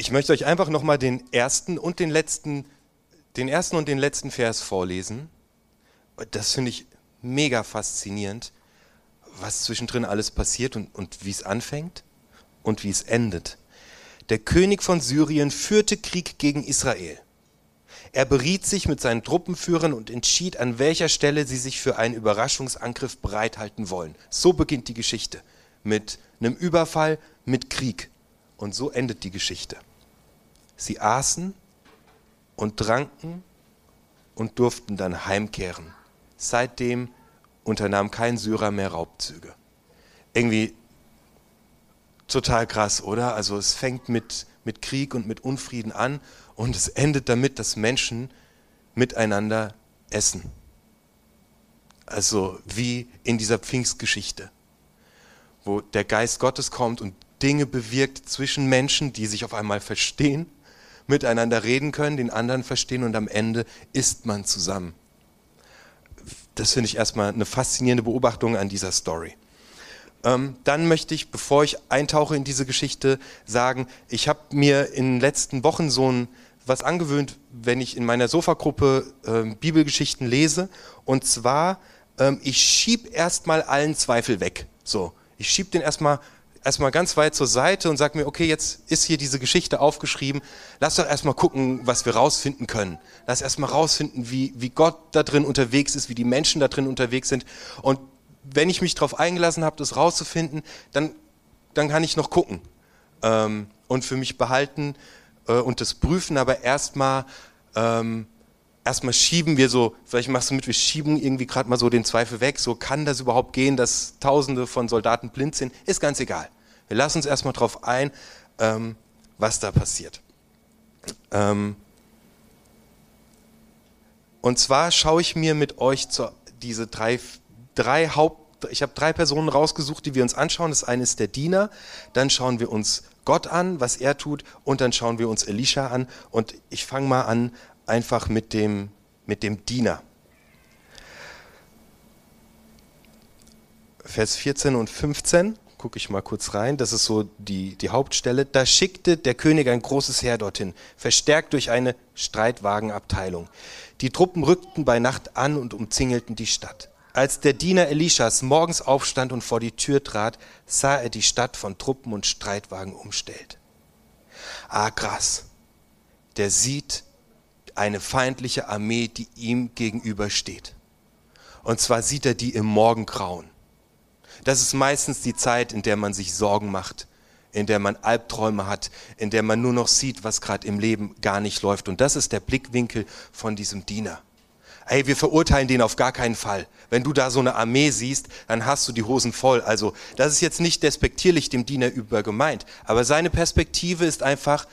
Ich möchte euch einfach nochmal den ersten und den letzten, den ersten und den letzten Vers vorlesen. Das finde ich mega faszinierend, was zwischendrin alles passiert und, und wie es anfängt und wie es endet. Der König von Syrien führte Krieg gegen Israel. Er beriet sich mit seinen Truppenführern und entschied, an welcher Stelle sie sich für einen Überraschungsangriff bereithalten wollen. So beginnt die Geschichte. Mit einem Überfall, mit Krieg. Und so endet die Geschichte. Sie aßen und tranken und durften dann heimkehren. Seitdem unternahm kein Syrer mehr Raubzüge. Irgendwie total krass, oder? Also es fängt mit, mit Krieg und mit Unfrieden an und es endet damit, dass Menschen miteinander essen. Also wie in dieser Pfingstgeschichte, wo der Geist Gottes kommt und Dinge bewirkt zwischen Menschen, die sich auf einmal verstehen miteinander reden können, den anderen verstehen und am Ende isst man zusammen. Das finde ich erstmal eine faszinierende Beobachtung an dieser Story. Ähm, dann möchte ich, bevor ich eintauche in diese Geschichte, sagen, ich habe mir in den letzten Wochen so ein was angewöhnt, wenn ich in meiner Sofagruppe äh, Bibelgeschichten lese. Und zwar, ähm, ich schieb erstmal allen Zweifel weg. So, ich schieb den erstmal erstmal ganz weit zur Seite und sag mir, okay, jetzt ist hier diese Geschichte aufgeschrieben. Lass doch erstmal gucken, was wir rausfinden können. Lass erstmal rausfinden, wie, wie Gott da drin unterwegs ist, wie die Menschen da drin unterwegs sind. Und wenn ich mich darauf eingelassen habe, das rauszufinden, dann, dann kann ich noch gucken ähm, und für mich behalten äh, und das prüfen, aber erstmal ähm, erstmal schieben wir so, vielleicht machst du mit, wir schieben irgendwie gerade mal so den Zweifel weg, so kann das überhaupt gehen, dass tausende von Soldaten blind sind, ist ganz egal. Wir lassen uns erstmal drauf ein, ähm, was da passiert. Ähm, und zwar schaue ich mir mit euch zu, diese drei, drei Haupt, ich habe drei Personen rausgesucht, die wir uns anschauen. Das eine ist der Diener, dann schauen wir uns Gott an, was er tut, und dann schauen wir uns Elisha an. Und ich fange mal an einfach mit dem, mit dem Diener. Vers 14 und 15, gucke ich mal kurz rein, das ist so die, die Hauptstelle. Da schickte der König ein großes Heer dorthin, verstärkt durch eine Streitwagenabteilung. Die Truppen rückten bei Nacht an und umzingelten die Stadt. Als der Diener Elishas morgens aufstand und vor die Tür trat, sah er die Stadt von Truppen und Streitwagen umstellt. Ah, krass. Der sieht eine feindliche Armee, die ihm gegenübersteht. Und zwar sieht er die im Morgengrauen. Das ist meistens die Zeit, in der man sich Sorgen macht, in der man Albträume hat, in der man nur noch sieht, was gerade im Leben gar nicht läuft. Und das ist der Blickwinkel von diesem Diener. Hey, wir verurteilen den auf gar keinen Fall. Wenn du da so eine Armee siehst, dann hast du die Hosen voll. Also, das ist jetzt nicht despektierlich dem Diener über gemeint, aber seine Perspektive ist einfach,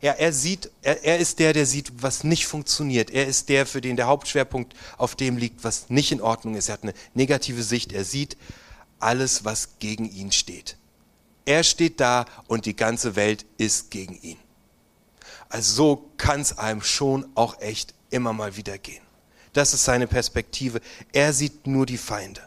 er, er sieht, er, er ist der, der sieht, was nicht funktioniert. Er ist der, für den der Hauptschwerpunkt auf dem liegt, was nicht in Ordnung ist. Er hat eine negative Sicht. Er sieht alles, was gegen ihn steht. Er steht da und die ganze Welt ist gegen ihn. Also so kann es einem schon auch echt immer mal wieder gehen. Das ist seine Perspektive. Er sieht nur die Feinde.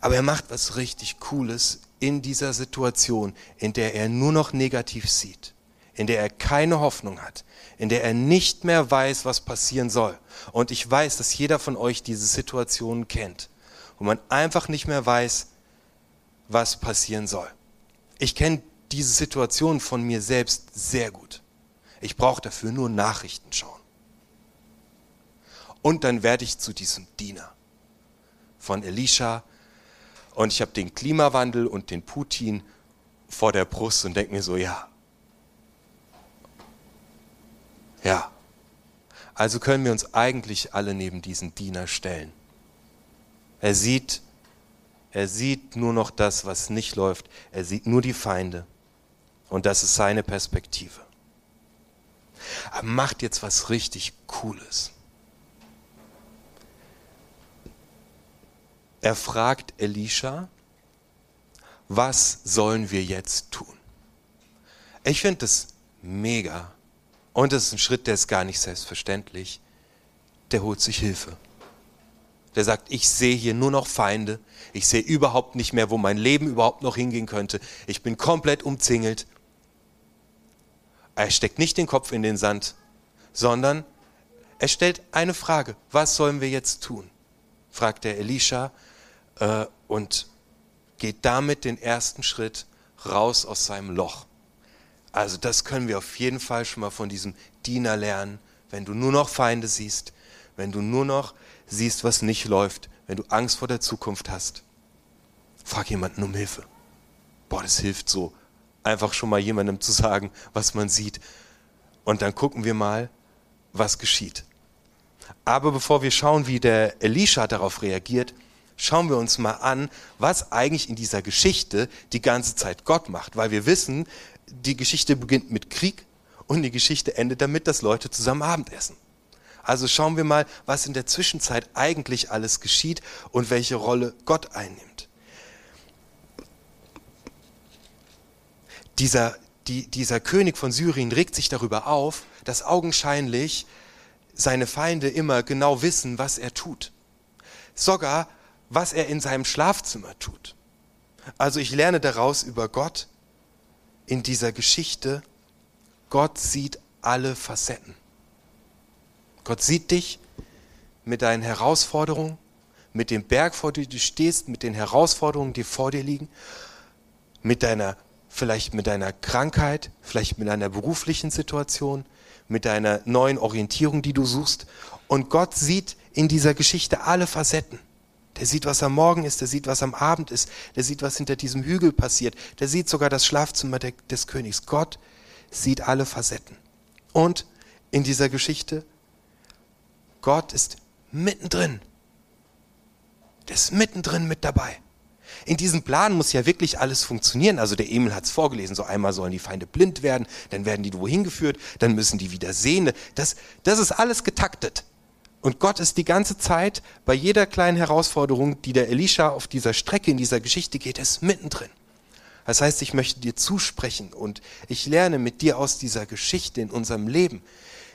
Aber er macht was richtig Cooles in dieser Situation, in der er nur noch negativ sieht, in der er keine Hoffnung hat, in der er nicht mehr weiß, was passieren soll. Und ich weiß, dass jeder von euch diese Situation kennt, wo man einfach nicht mehr weiß, was passieren soll. Ich kenne diese Situation von mir selbst sehr gut. Ich brauche dafür nur Nachrichten schauen. Und dann werde ich zu diesem Diener von Elisha, und ich habe den Klimawandel und den Putin vor der Brust und denke mir so, ja. Ja. Also können wir uns eigentlich alle neben diesen Diener stellen. Er sieht, er sieht nur noch das, was nicht läuft. Er sieht nur die Feinde. Und das ist seine Perspektive. Er macht jetzt was richtig Cooles. Er fragt Elisha, was sollen wir jetzt tun? Ich finde das mega. Und das ist ein Schritt, der ist gar nicht selbstverständlich. Der holt sich Hilfe. der sagt, ich sehe hier nur noch Feinde, ich sehe überhaupt nicht mehr, wo mein Leben überhaupt noch hingehen könnte, ich bin komplett umzingelt. Er steckt nicht den Kopf in den Sand, sondern er stellt eine Frage, was sollen wir jetzt tun? fragt der Elisha äh, und geht damit den ersten Schritt raus aus seinem Loch. Also das können wir auf jeden Fall schon mal von diesem Diener lernen. Wenn du nur noch Feinde siehst, wenn du nur noch siehst, was nicht läuft, wenn du Angst vor der Zukunft hast, frag jemanden um Hilfe. Boah, das hilft so. Einfach schon mal jemandem zu sagen, was man sieht. Und dann gucken wir mal, was geschieht. Aber bevor wir schauen, wie der Elisha darauf reagiert, schauen wir uns mal an, was eigentlich in dieser Geschichte die ganze Zeit Gott macht. Weil wir wissen, die Geschichte beginnt mit Krieg und die Geschichte endet damit, dass Leute zusammen Abendessen. Also schauen wir mal, was in der Zwischenzeit eigentlich alles geschieht und welche Rolle Gott einnimmt. Dieser, die, dieser König von Syrien regt sich darüber auf, dass augenscheinlich seine Feinde immer genau wissen, was er tut. Sogar, was er in seinem Schlafzimmer tut. Also ich lerne daraus über Gott in dieser Geschichte. Gott sieht alle Facetten. Gott sieht dich mit deinen Herausforderungen, mit dem Berg, vor dem du stehst, mit den Herausforderungen, die vor dir liegen, mit deiner, vielleicht mit deiner Krankheit, vielleicht mit deiner beruflichen Situation, mit deiner neuen Orientierung, die du suchst. Und Gott sieht in dieser Geschichte alle Facetten. Der sieht, was am Morgen ist, der sieht, was am Abend ist, der sieht, was hinter diesem Hügel passiert, der sieht sogar das Schlafzimmer des Königs. Gott sieht alle Facetten. Und in dieser Geschichte, Gott ist mittendrin. Der ist mittendrin mit dabei in diesem Plan muss ja wirklich alles funktionieren. Also der Emil hat es vorgelesen, so einmal sollen die Feinde blind werden, dann werden die wohin geführt, dann müssen die wieder sehen. Das, das ist alles getaktet. Und Gott ist die ganze Zeit bei jeder kleinen Herausforderung, die der Elisha auf dieser Strecke in dieser Geschichte geht, ist mittendrin. Das heißt, ich möchte dir zusprechen und ich lerne mit dir aus dieser Geschichte in unserem Leben,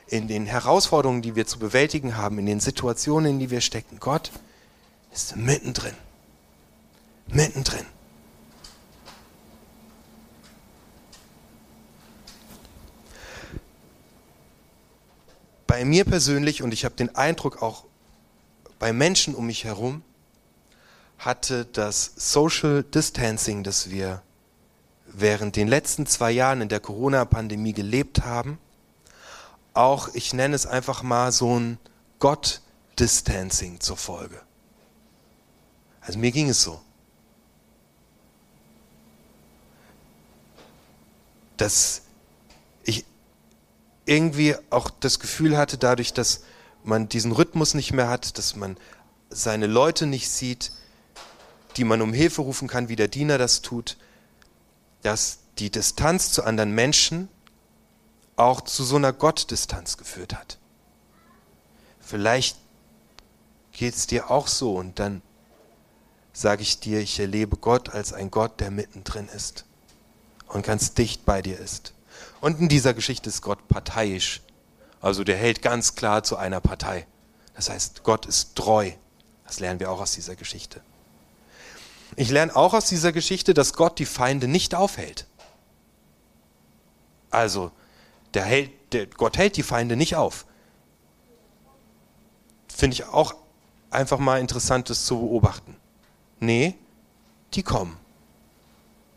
in den Herausforderungen, die wir zu bewältigen haben, in den Situationen, in die wir stecken. Gott ist mittendrin mittendrin. Bei mir persönlich, und ich habe den Eindruck auch bei Menschen um mich herum, hatte das Social Distancing, das wir während den letzten zwei Jahren in der Corona-Pandemie gelebt haben, auch, ich nenne es einfach mal so ein Gott-Distancing zur Folge. Also mir ging es so. dass irgendwie auch das Gefühl hatte, dadurch, dass man diesen Rhythmus nicht mehr hat, dass man seine Leute nicht sieht, die man um Hilfe rufen kann, wie der Diener das tut, dass die Distanz zu anderen Menschen auch zu so einer Gottdistanz geführt hat. Vielleicht geht es dir auch so und dann sage ich dir, ich erlebe Gott als ein Gott, der mittendrin ist und ganz dicht bei dir ist. Und in dieser Geschichte ist Gott parteiisch. Also der hält ganz klar zu einer Partei. Das heißt, Gott ist treu. Das lernen wir auch aus dieser Geschichte. Ich lerne auch aus dieser Geschichte, dass Gott die Feinde nicht aufhält. Also, der hält, der, Gott hält die Feinde nicht auf. Finde ich auch einfach mal interessantes zu beobachten. Nee, die kommen.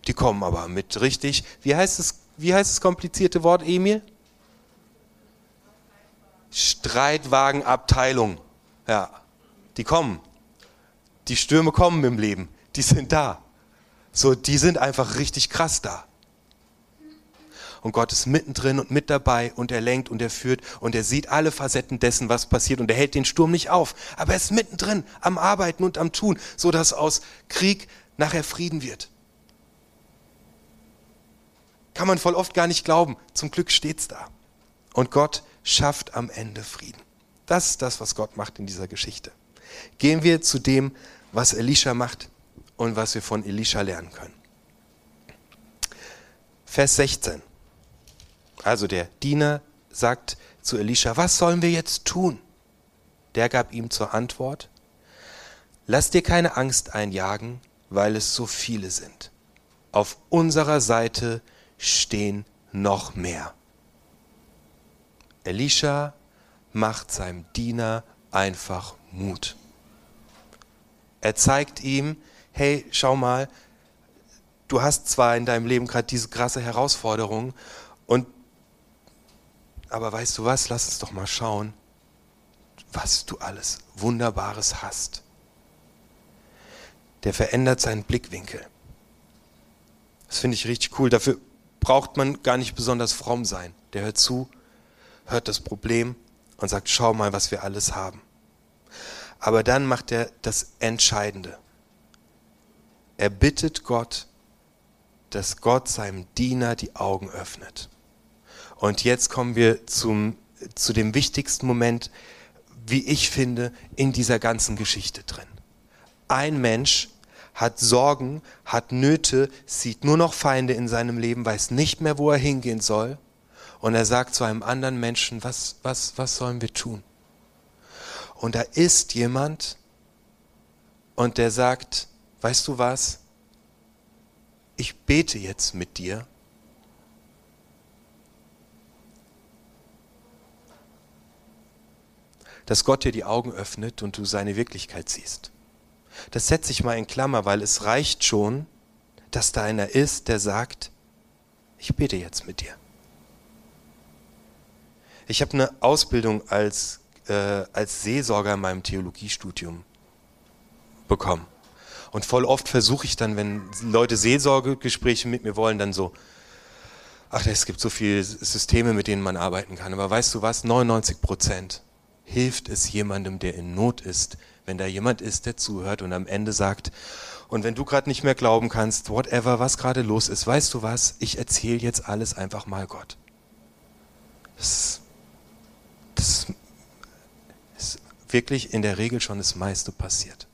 Die kommen aber mit richtig, wie heißt es, wie heißt das komplizierte Wort, Emil? Streitwagenabteilung. Ja, die kommen. Die Stürme kommen im Leben. Die sind da. So, die sind einfach richtig krass da. Und Gott ist mittendrin und mit dabei und er lenkt und er führt und er sieht alle Facetten dessen, was passiert und er hält den Sturm nicht auf. Aber er ist mittendrin am Arbeiten und am Tun, so dass aus Krieg nachher Frieden wird. Kann man voll oft gar nicht glauben. Zum Glück steht's da. Und Gott schafft am Ende Frieden. Das ist das, was Gott macht in dieser Geschichte. Gehen wir zu dem, was Elisha macht und was wir von Elisha lernen können. Vers 16. Also der Diener sagt zu Elisha, was sollen wir jetzt tun? Der gab ihm zur Antwort, lass dir keine Angst einjagen, weil es so viele sind. Auf unserer Seite stehen noch mehr. Elisha macht seinem Diener einfach Mut. Er zeigt ihm, hey, schau mal, du hast zwar in deinem Leben gerade diese krasse Herausforderung und aber weißt du was, lass uns doch mal schauen, was du alles Wunderbares hast. Der verändert seinen Blickwinkel. Das finde ich richtig cool. Dafür braucht man gar nicht besonders fromm sein. Der hört zu, hört das Problem und sagt, schau mal, was wir alles haben. Aber dann macht er das Entscheidende. Er bittet Gott, dass Gott seinem Diener die Augen öffnet. Und jetzt kommen wir zum, zu dem wichtigsten Moment, wie ich finde, in dieser ganzen Geschichte drin. Ein Mensch hat Sorgen, hat Nöte, sieht nur noch Feinde in seinem Leben, weiß nicht mehr, wo er hingehen soll. Und er sagt zu einem anderen Menschen, was, was, was sollen wir tun? Und da ist jemand und der sagt, weißt du was? Ich bete jetzt mit dir. Dass Gott dir die Augen öffnet und du seine Wirklichkeit siehst. Das setze ich mal in Klammer, weil es reicht schon, dass da einer ist, der sagt, ich bete jetzt mit dir. Ich habe eine Ausbildung als, äh, als Seelsorger in meinem Theologiestudium bekommen. Und voll oft versuche ich dann, wenn Leute Seelsorgegespräche mit mir wollen, dann so, ach, es gibt so viele Systeme, mit denen man arbeiten kann. Aber weißt du was? 99 Prozent hilft es jemandem, der in Not ist, wenn da jemand ist, der zuhört und am Ende sagt, und wenn du gerade nicht mehr glauben kannst, whatever, was gerade los ist, weißt du was, ich erzähle jetzt alles einfach mal Gott. Das, das ist wirklich in der Regel schon das meiste passiert.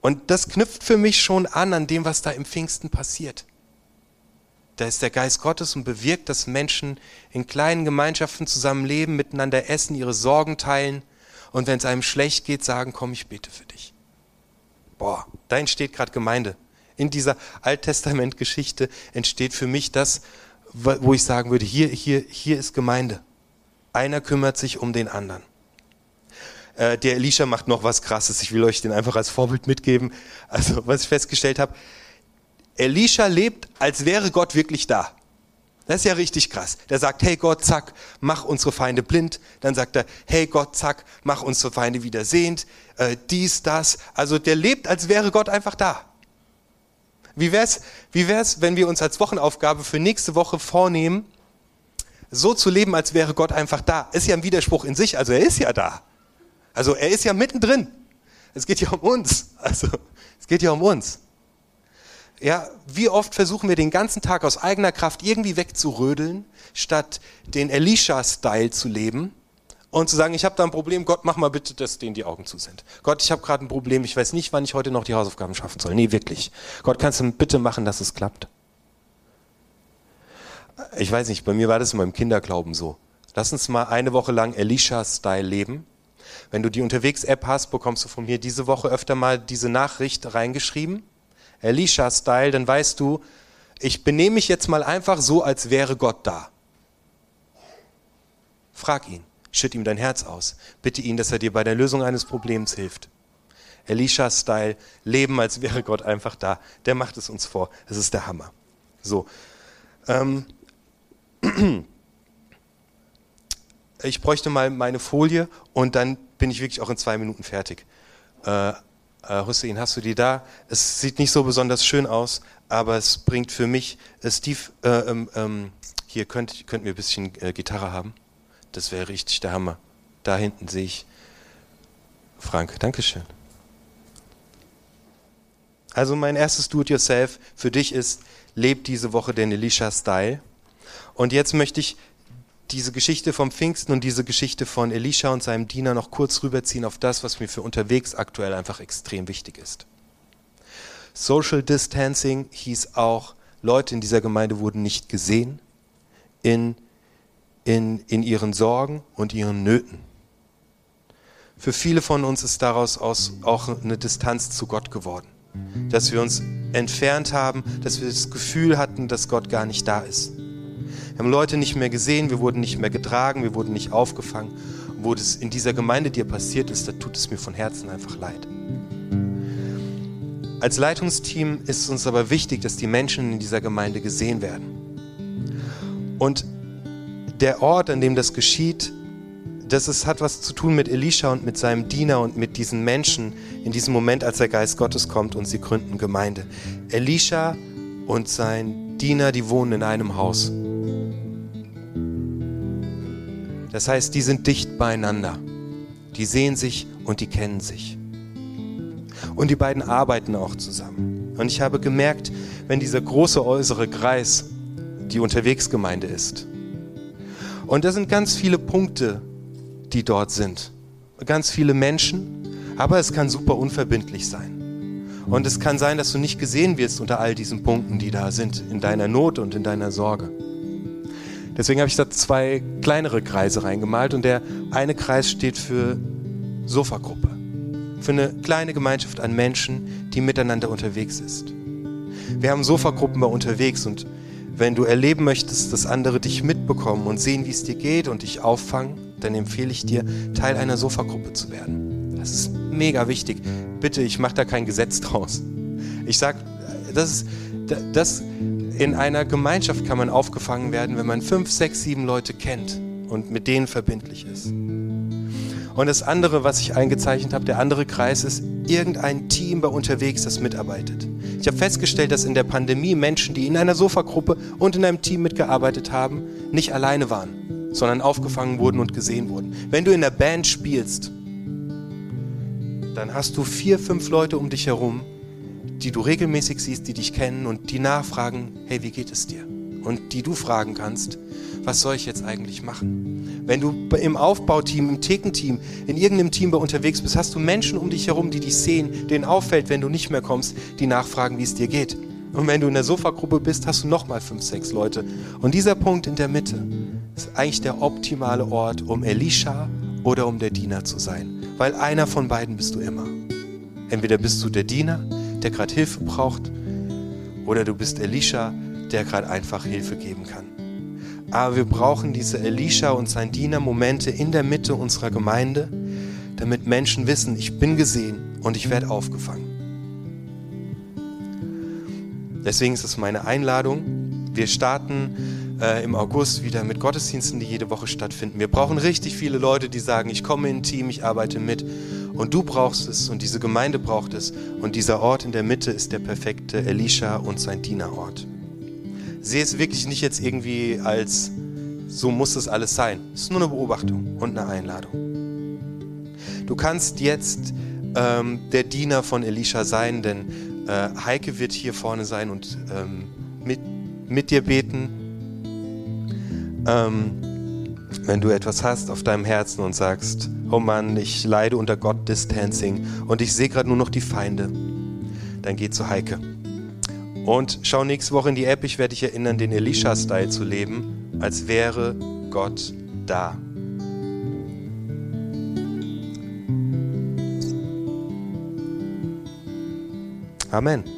Und das knüpft für mich schon an an dem, was da im Pfingsten passiert. Da ist der Geist Gottes und bewirkt, dass Menschen in kleinen Gemeinschaften zusammenleben, miteinander essen, ihre Sorgen teilen und wenn es einem schlecht geht, sagen, komm, ich bete für dich. Boah, da entsteht gerade Gemeinde. In dieser Alttestament-Geschichte entsteht für mich das, wo ich sagen würde, hier, hier, hier ist Gemeinde. Einer kümmert sich um den anderen. Äh, der Elisha macht noch was Krasses. Ich will euch den einfach als Vorbild mitgeben. Also, was ich festgestellt habe, Elisha lebt, als wäre Gott wirklich da. Das ist ja richtig krass. Der sagt, hey Gott, zack, mach unsere Feinde blind. Dann sagt er, hey Gott, zack, mach unsere Feinde wieder sehend. Äh, dies, das. Also der lebt, als wäre Gott einfach da. Wie wär's, wie wär's, wenn wir uns als Wochenaufgabe für nächste Woche vornehmen, so zu leben, als wäre Gott einfach da? Ist ja ein Widerspruch in sich, also er ist ja da. Also er ist ja mittendrin. Es geht ja um uns. Also es geht ja um uns. Ja, wie oft versuchen wir den ganzen Tag aus eigener Kraft irgendwie wegzurödeln, statt den Elisha-Style zu leben und zu sagen, ich habe da ein Problem, Gott, mach mal bitte, dass denen die Augen zu sind. Gott, ich habe gerade ein Problem, ich weiß nicht, wann ich heute noch die Hausaufgaben schaffen soll. Nee, wirklich. Gott, kannst du bitte machen, dass es klappt? Ich weiß nicht, bei mir war das in meinem Kinderglauben so. Lass uns mal eine Woche lang Elisha-Style leben. Wenn du die Unterwegs-App hast, bekommst du von mir diese Woche öfter mal diese Nachricht reingeschrieben Elisha-Style, dann weißt du, ich benehme mich jetzt mal einfach so, als wäre Gott da. Frag ihn, schütt ihm dein Herz aus, bitte ihn, dass er dir bei der Lösung eines Problems hilft. Elisha-Style, leben, als wäre Gott einfach da. Der macht es uns vor. Es ist der Hammer. So. Ähm. Ich bräuchte mal meine Folie und dann bin ich wirklich auch in zwei Minuten fertig. Äh, äh, Hussein, hast du die da? Es sieht nicht so besonders schön aus, aber es bringt für mich, äh, Steve, äh, ähm, ähm, hier könnt, könnt ihr ein bisschen äh, Gitarre haben. Das wäre richtig der Hammer. Da hinten sehe ich Frank. Dankeschön. Also mein erstes Do-it-yourself für dich ist, leb diese Woche den Elisha-Style. Und jetzt möchte ich diese Geschichte vom Pfingsten und diese Geschichte von Elisha und seinem Diener noch kurz rüberziehen auf das, was mir für unterwegs aktuell einfach extrem wichtig ist. Social Distancing hieß auch, Leute in dieser Gemeinde wurden nicht gesehen. in, in, in ihren Sorgen und ihren Nöten. Für viele von uns ist daraus aus auch eine Distanz zu Gott geworden. Dass wir uns entfernt haben, dass wir das Gefühl hatten, dass Gott gar nicht da ist. Wir haben Leute nicht mehr gesehen, wir wurden nicht mehr getragen, wir wurden nicht aufgefangen. Und wo das in dieser Gemeinde dir passiert ist, da tut es mir von Herzen einfach leid. Als Leitungsteam ist es uns aber wichtig, dass die Menschen in dieser Gemeinde gesehen werden. Und der Ort, an dem das geschieht, das ist, hat was zu tun mit Elisha und mit seinem Diener und mit diesen Menschen in diesem Moment, als der Geist Gottes kommt und sie gründen Gemeinde. Elisha und sein Diener, die wohnen in einem Haus. Das heißt, die sind dicht beieinander. Die sehen sich und die kennen sich. Und die beiden arbeiten auch zusammen. Und ich habe gemerkt, wenn dieser große äußere Kreis die Unterwegsgemeinde ist, und da sind ganz viele Punkte, die dort sind. Ganz viele Menschen, aber es kann super unverbindlich sein. Und es kann sein, dass du nicht gesehen wirst unter all diesen Punkten, die da sind, in deiner Not und in deiner Sorge. Deswegen habe ich da zwei kleinere Kreise reingemalt und der eine Kreis steht für Sofagruppe, für eine kleine Gemeinschaft an Menschen, die miteinander unterwegs ist. Wir haben Sofagruppen bei unterwegs und wenn du erleben möchtest, dass andere dich mitbekommen und sehen, wie es dir geht und dich auffangen, dann empfehle ich dir, Teil einer Sofagruppe zu werden. Das ist mega wichtig. Bitte, ich mache da kein Gesetz draus. Ich sage, das ist, das, in einer Gemeinschaft kann man aufgefangen werden, wenn man fünf, sechs, sieben Leute kennt und mit denen verbindlich ist. Und das andere, was ich eingezeichnet habe, der andere Kreis ist irgendein Team bei unterwegs, das mitarbeitet. Ich habe festgestellt, dass in der Pandemie Menschen, die in einer Sofagruppe und in einem Team mitgearbeitet haben, nicht alleine waren, sondern aufgefangen wurden und gesehen wurden. Wenn du in der Band spielst, dann hast du vier, fünf Leute um dich herum, die du regelmäßig siehst, die dich kennen und die nachfragen, hey, wie geht es dir? Und die du fragen kannst, was soll ich jetzt eigentlich machen? Wenn du im Aufbauteam, im Thekenteam, in irgendeinem Team unterwegs bist, hast du Menschen um dich herum, die dich sehen, denen auffällt, wenn du nicht mehr kommst, die nachfragen, wie es dir geht. Und wenn du in der Sofagruppe bist, hast du nochmal fünf, sechs Leute. Und dieser Punkt in der Mitte ist eigentlich der optimale Ort, um Elisha oder um der Diener zu sein. Weil einer von beiden bist du immer. Entweder bist du der Diener, der gerade Hilfe braucht, oder du bist Elisha, der gerade einfach Hilfe geben kann. Aber wir brauchen diese Elisha und sein Diener Momente in der Mitte unserer Gemeinde, damit Menschen wissen, ich bin gesehen und ich werde aufgefangen. Deswegen ist es meine Einladung. Wir starten äh, im August wieder mit Gottesdiensten, die jede Woche stattfinden. Wir brauchen richtig viele Leute, die sagen, ich komme in ein Team, ich arbeite mit. Und du brauchst es und diese Gemeinde braucht es. Und dieser Ort in der Mitte ist der perfekte Elisha und sein Dienerort sehe es wirklich nicht jetzt irgendwie als, so muss es alles sein. Es ist nur eine Beobachtung und eine Einladung. Du kannst jetzt ähm, der Diener von Elisha sein, denn äh, Heike wird hier vorne sein und ähm, mit, mit dir beten. Ähm, wenn du etwas hast auf deinem Herzen und sagst, oh Mann, ich leide unter God Distancing und ich sehe gerade nur noch die Feinde, dann geh zu Heike. Und schau nächste Woche in die App, ich werde dich erinnern, den Elisha-Style zu leben, als wäre Gott da. Amen.